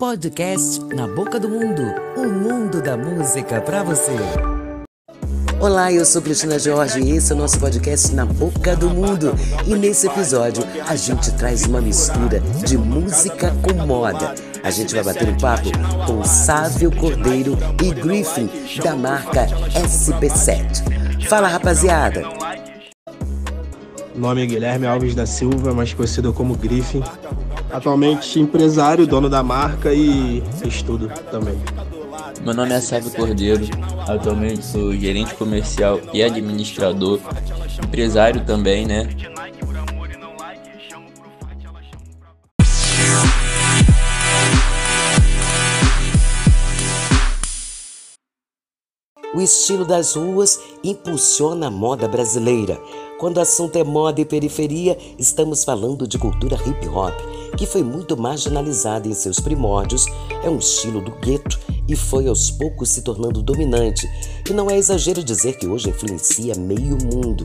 Podcast Na Boca do Mundo o mundo da música para você. Olá, eu sou Cristina Jorge e esse é o nosso podcast Na Boca do Mundo. E nesse episódio a gente traz uma mistura de música com moda. A gente vai bater um papo com Sávio Cordeiro e Griffin, da marca SB7. Fala, rapaziada! Nome é Guilherme Alves da Silva, mais conhecido como Griffin. Atualmente empresário, dono da marca e estudo também. Meu nome é Sávio Cordeiro, atualmente sou gerente comercial e administrador, empresário também, né? O estilo das ruas impulsiona a moda brasileira. Quando o assunto é moda e periferia, estamos falando de cultura hip hop, que foi muito marginalizada em seus primórdios, é um estilo do gueto e foi aos poucos se tornando dominante. E não é exagero dizer que hoje influencia meio mundo.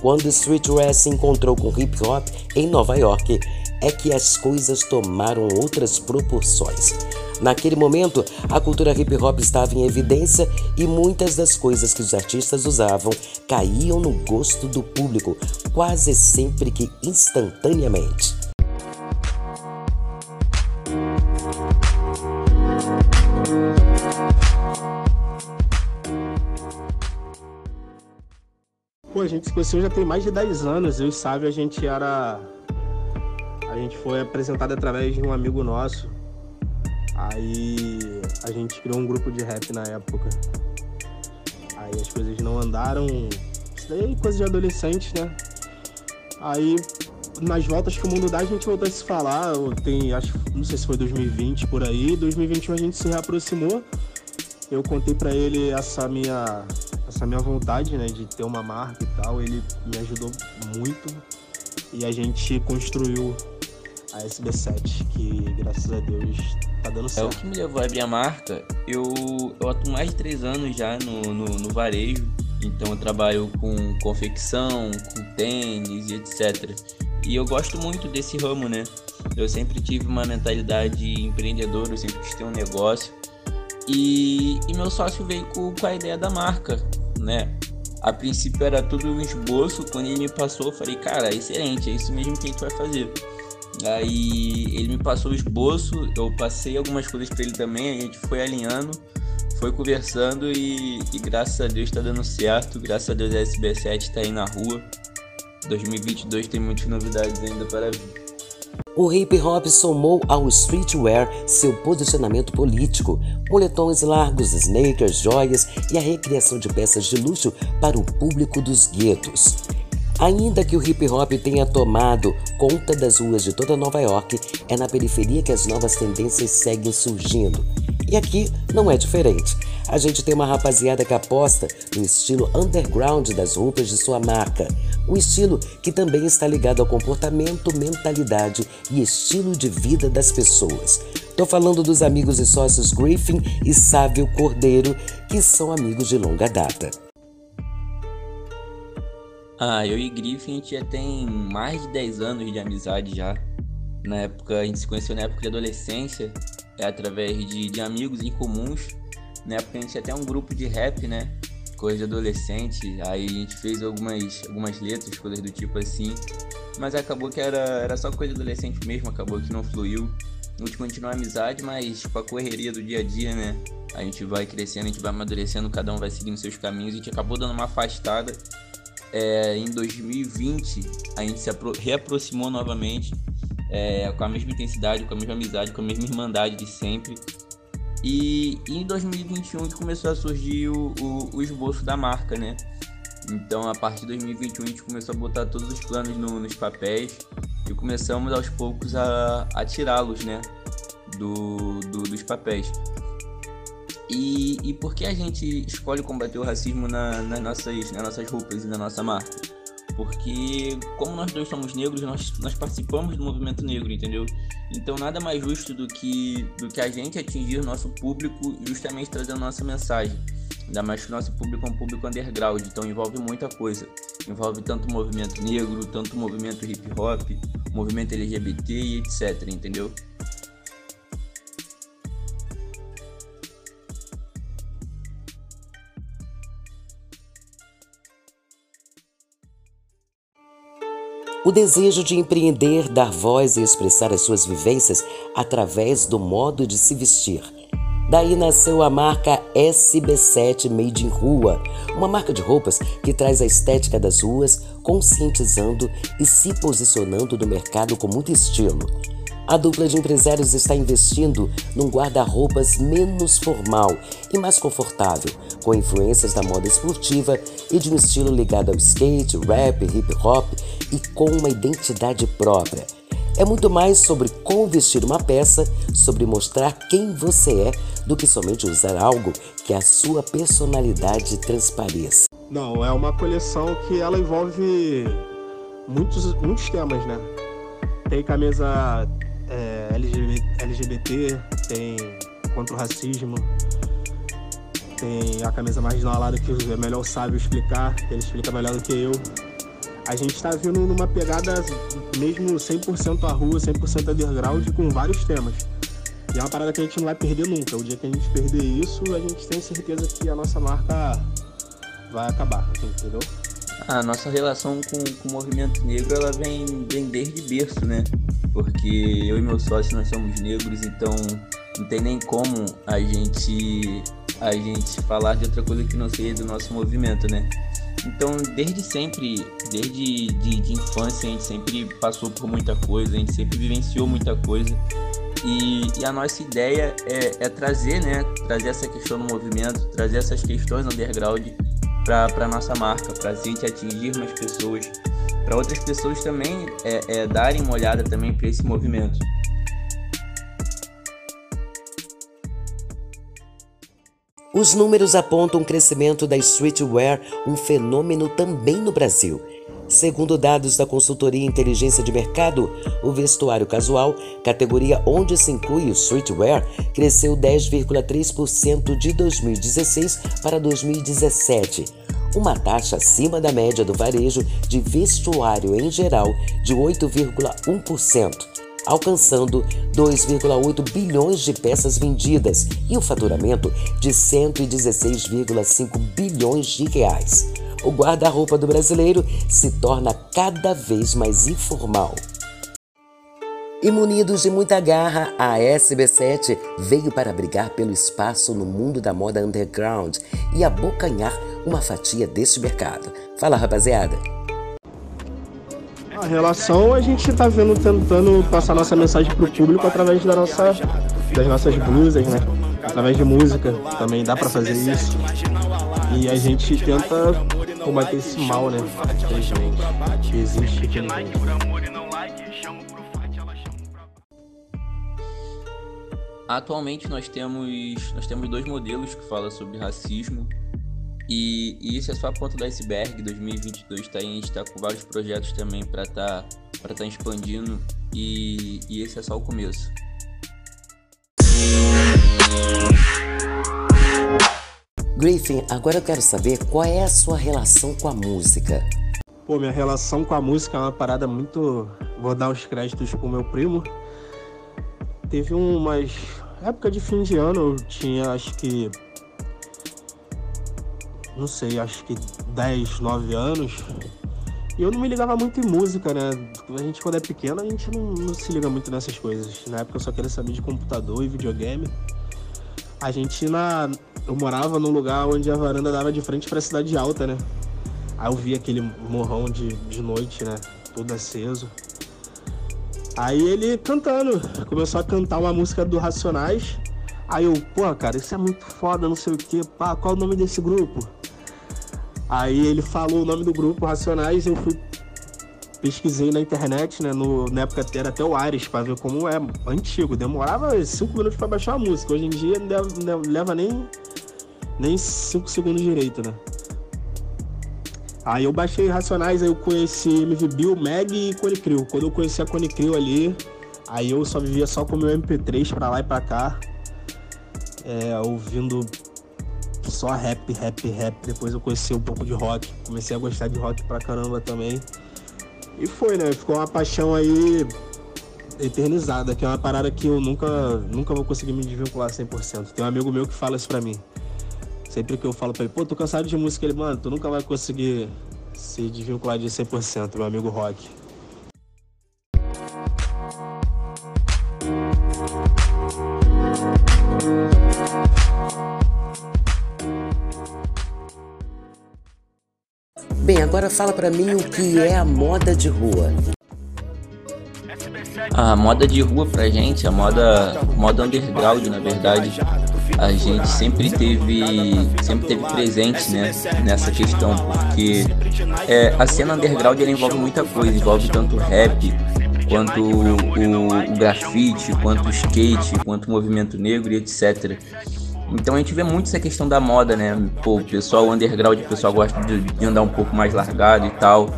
Quando streetwear se encontrou com hip hop em Nova York, é que as coisas tomaram outras proporções. Naquele momento, a cultura hip hop estava em evidência e muitas das coisas que os artistas usavam caíam no gosto do público, quase sempre que instantaneamente. Gente se conheceu já tem mais de 10 anos. Eu e Sávio, a gente era. A gente foi apresentado através de um amigo nosso. Aí a gente criou um grupo de rap na época. Aí as coisas não andaram. Isso daí é coisa de adolescente, né? Aí nas voltas que o mundo dá, a gente voltou a se falar. Tem, acho, não sei se foi 2020 por aí. 2021 a gente se reaproximou. Eu contei para ele essa minha essa minha vontade, né, de ter uma marca e tal. Ele me ajudou muito e a gente construiu a SB7, que graças a Deus tá dando certo. É o que me levou a abrir a marca. Eu, eu atuo mais de três anos já no, no, no varejo, então eu trabalho com confecção, com tênis e etc. E eu gosto muito desse ramo, né? Eu sempre tive uma mentalidade empreendedora, eu sempre quis ter um negócio. E, e meu sócio veio com, com a ideia da marca, né? A princípio era tudo um esboço, quando ele me passou, eu falei, cara, excelente, é isso mesmo que a gente vai fazer. Aí ele me passou o esboço, eu passei algumas coisas para ele também, a gente foi alinhando, foi conversando e, e graças a Deus está dando certo, graças a Deus a SB7 está aí na rua. 2022 tem muitas novidades ainda para vir. O hip hop somou ao streetwear seu posicionamento político, moletões largos, sneakers, joias e a recriação de peças de luxo para o público dos guetos. Ainda que o hip hop tenha tomado conta das ruas de toda Nova York, é na periferia que as novas tendências seguem surgindo. E aqui não é diferente. A gente tem uma rapaziada que aposta no estilo underground das roupas de sua marca. Um estilo que também está ligado ao comportamento, mentalidade e estilo de vida das pessoas. Tô falando dos amigos e sócios Griffin e Sávio Cordeiro, que são amigos de longa data. Ah, eu e Griffin a gente já tem mais de 10 anos de amizade já. Na época, a gente se conheceu na época de adolescência, é através de, de amigos em comuns. Na época a gente tinha até um grupo de rap, né? Coisa de adolescente. Aí a gente fez algumas, algumas letras, coisas do tipo assim. Mas acabou que era, era só coisa de adolescente mesmo, acabou que não fluiu. A gente continua a amizade, mas com a correria do dia a dia, né? A gente vai crescendo, a gente vai amadurecendo, cada um vai seguindo seus caminhos. A gente acabou dando uma afastada. É, em 2020, a gente se reaproximou novamente é, com a mesma intensidade, com a mesma amizade, com a mesma irmandade de sempre. E, em 2021 que começou a surgir o, o, o, esboço da marca, né? Então, a partir de 2021, a gente começou a botar todos os planos no, nos papéis e começamos aos poucos a, a tirá-los, né? Do, do, dos papéis. E, e por que a gente escolhe combater o racismo na, nas, nossas, nas nossas roupas e na nossa marca? Porque, como nós dois somos negros, nós, nós participamos do movimento negro, entendeu? Então, nada mais justo do que, do que a gente atingir o nosso público justamente trazendo nossa mensagem. Ainda mais que o nosso público é um público underground, então envolve muita coisa. Envolve tanto o movimento negro, tanto o movimento hip hop, movimento LGBT e etc, entendeu? O desejo de empreender, dar voz e expressar as suas vivências através do modo de se vestir. Daí nasceu a marca SB7 Made in Rua, uma marca de roupas que traz a estética das ruas, conscientizando e se posicionando no mercado com muito estilo. A dupla de empresários está investindo num guarda-roupas menos formal e mais confortável, com influências da moda esportiva e de um estilo ligado ao skate, rap, hip hop e com uma identidade própria. É muito mais sobre como vestir uma peça, sobre mostrar quem você é, do que somente usar algo que a sua personalidade transpareça. Não, é uma coleção que ela envolve muitos, muitos temas, né? Tem camisa é, LGBT, tem contra o racismo, tem a camisa marginal lá que é melhor o sábio explicar, ele explica melhor do que eu. A gente está vindo numa pegada mesmo 100% a rua, 100% underground, com vários temas. E é uma parada que a gente não vai perder nunca. O dia que a gente perder isso, a gente tem certeza que a nossa marca vai acabar, assim, entendeu? A nossa relação com, com o movimento negro, ela vem, vem desde berço, né? Porque eu e meu sócio, nós somos negros, então não tem nem como a gente a gente falar de outra coisa que não seja do nosso movimento, né? Então, desde sempre, desde de, de infância, a gente sempre passou por muita coisa, a gente sempre vivenciou muita coisa. E, e, a nossa ideia é, é, trazer, né, trazer essa questão no movimento, trazer essas questões underground para a nossa marca, para a gente atingir mais pessoas, para outras pessoas também é, é, darem uma olhada também para esse movimento. Os números apontam o crescimento da streetwear, um fenômeno também no Brasil. Segundo dados da consultoria Inteligência de Mercado, o vestuário casual, categoria onde se inclui o streetwear, cresceu 10,3% de 2016 para 2017, uma taxa acima da média do varejo de vestuário em geral de 8,1% alcançando 2,8 bilhões de peças vendidas e o faturamento de 116,5 bilhões de reais. O guarda-roupa do brasileiro se torna cada vez mais informal. E munidos de muita garra, a SB7 veio para brigar pelo espaço no mundo da moda underground e abocanhar uma fatia deste mercado. Fala, rapaziada! A relação a gente está vendo tentando passar nossa mensagem para o público através da nossa, das nossas blusas, né? Através de música também dá para fazer isso. E a gente tenta combater esse mal, né? Que existe Atualmente nós temos, nós temos dois modelos que falam sobre racismo e, e, isso é só a ponta do iceberg. 2022 tá aí, a gente está com vários projetos também para estar tá, para tá expandindo e, e esse é só o começo. Griffin, agora eu quero saber qual é a sua relação com a música. Pô, minha relação com a música é uma parada muito. Vou dar os créditos pro meu primo. Teve umas. Época de fim de ano, eu tinha acho que não sei, acho que 10, 9 anos. E eu não me ligava muito em música, né? A gente, quando é pequeno, a gente não, não, se liga muito nessas coisas. Na época eu só queria saber de computador e videogame. A gente na. Eu morava num lugar onde a varanda dava de frente pra cidade alta, né? Aí eu vi aquele morrão de, de noite, né? Tudo aceso. Aí ele cantando, começou a cantar uma música do Racionais. Aí eu, pô, cara, isso é muito foda, não sei o quê. Pá, qual é o nome desse grupo? Aí ele falou o nome do grupo, Racionais, eu fui pesquisei na internet, né? No, na época era até o Ares, pra ver como é antigo. Demorava 5 minutos para baixar a música. Hoje em dia não leva, não leva nem, nem 5 segundos direito, né? Aí eu baixei Racionais, aí eu conheci MV Bill, Meg e Cone Crew. Quando eu conheci a Cone Crew ali, aí eu só vivia só com o meu MP3 pra lá e pra cá. É, ouvindo só rap, rap, rap. Depois eu conheci um pouco de rock, comecei a gostar de rock pra caramba também. E foi, né? Ficou uma paixão aí eternizada, que é uma parada que eu nunca, nunca vou conseguir me desvincular 100%. Tem um amigo meu que fala isso pra mim. Sempre que eu falo pra ele, pô, tô cansado de música, ele, mano, tu nunca vai conseguir se desvincular de 100%, meu amigo Rock. Bem, agora fala para mim o que é a moda de rua. A moda de rua pra gente, é a moda, moda underground, na verdade, a gente sempre teve, sempre teve presente, né, nessa questão, porque é, a cena underground ela envolve muita coisa, envolve tanto rap, quanto o, o, grafite, quanto o skate, quanto o movimento negro e etc. Então a gente vê muito essa questão da moda, né? Pô, o pessoal underground, o pessoal gosta de, de andar um pouco mais largado e tal.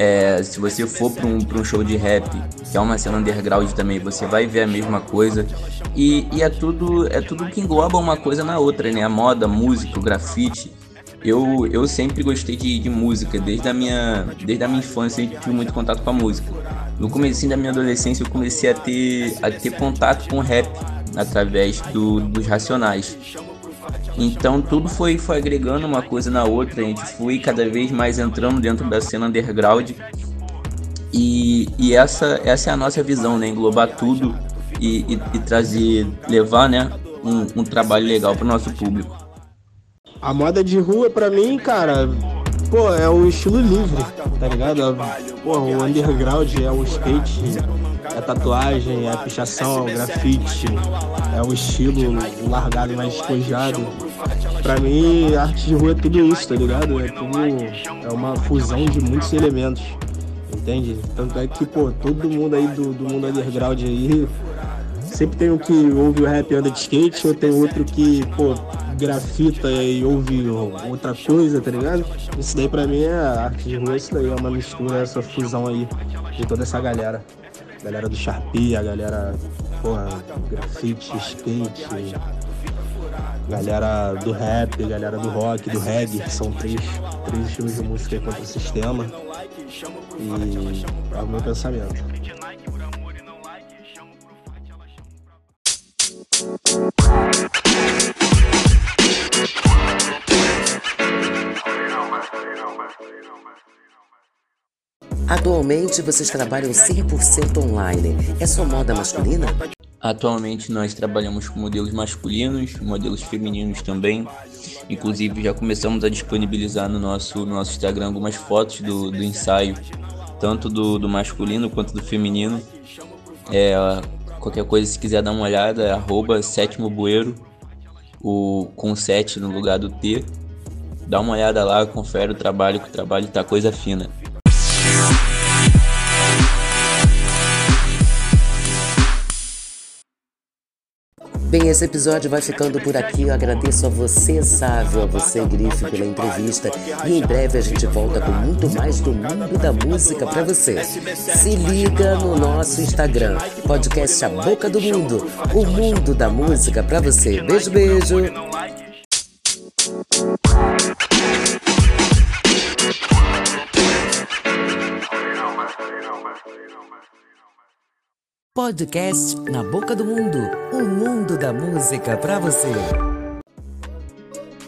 É, se você for para um, um show de rap, que é uma cena underground também, você vai ver a mesma coisa. E, e é tudo é tudo que engloba uma coisa na outra, né? A moda, a música, o grafite. Eu, eu sempre gostei de, de música, desde a, minha, desde a minha infância eu tive muito contato com a música. No começo da minha adolescência eu comecei a ter, a ter contato com o rap através do, dos Racionais. Então tudo foi, foi agregando uma coisa na outra, a gente foi cada vez mais entrando dentro da cena underground. E, e essa, essa é a nossa visão, né? Englobar tudo e, e, e trazer, levar né, um, um trabalho legal para o nosso público. A moda de rua, para mim, cara, pô, é o estilo livre, tá ligado? Pô, o underground é o skate, é a tatuagem, é a pichação, é o grafite, é o estilo largado mais despojado. Pra mim, arte de rua é tudo isso, tá ligado? É tudo. É uma fusão de muitos elementos. Entende? Tanto é que, pô, todo mundo aí do, do mundo underground aí. Sempre tem um que ouve o rap anda de skate, ou tem outro que, pô, grafita e ouve outra coisa, tá ligado? Isso daí pra mim é arte de rua, isso daí é uma mistura, essa fusão aí de toda essa galera. Galera do Sharpie, a galera, porra, grafite, skate, galera do rap, galera do rock, do reggae, que são três, três estilos de música contra o sistema. E é o meu pensamento. Atualmente vocês trabalham 100% online. É só moda masculina? Atualmente nós trabalhamos com modelos masculinos, modelos femininos também. Inclusive já começamos a disponibilizar no nosso, no nosso Instagram algumas fotos do, do ensaio, tanto do, do masculino quanto do feminino. É, qualquer coisa, se quiser dar uma olhada, é arroba sétimo bueiro, o, com 7 no lugar do T. Dá uma olhada lá, confere o trabalho, que o trabalho tá coisa fina. Bem, esse episódio vai ficando por aqui. Eu agradeço a você, Sávio, a você, Grife, pela entrevista. E em breve a gente volta com muito mais do mundo da música para você. Se liga no nosso Instagram, podcast A Boca do Mundo, o mundo da música para você. Beijo, beijo. Podcast Na Boca do Mundo, o mundo da música pra você.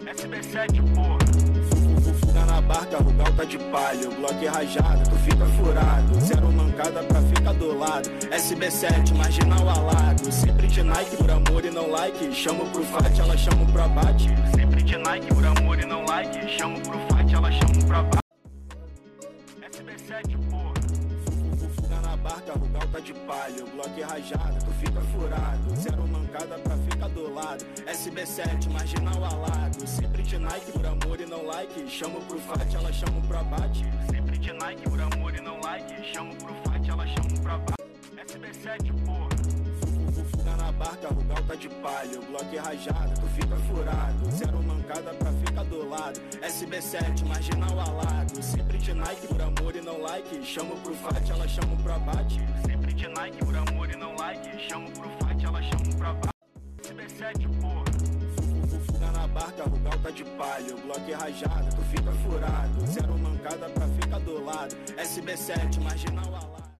SB7, pô. Tá na barca, rugal tá de palha, o bloco é rajado, tu fica furado. Zero mancada pra ficar do lado. SB7, marginal alado. Sempre de Nike por amor e não like. Chamo pro fight, ela chama pro abate. Sempre de Nike por amor e não like. Chamo pro fight, ela chama pro abate. Tá de palha, o bloco é rajado, tu fica furado. Zero mancada pra ficar do lado. SB7, marginal alado. Sempre de Nike por amor e não like. Chamo pro fight, ela chama pro abate. Sempre de Nike por amor e não like. Chamo pro fight, ela chama pro abate. SB7, pô. Tá na barca, rugal tá de palha, o bloco rajado, tu fica furado. Zero mancada pra ficar do lado. SB7, marginal alado. Sempre de Nike por amor e não like. Chamo pro fight, ela chama pro abate. Sempre de Nike por amor e não like. Chamo pro fight, ela chama pro abate. SB7, pô. Tá na barca, rugal tá de palha, o bloco é rajado, tu fica furado. Zero mancada pra ficar do lado. SB7, marginal alado.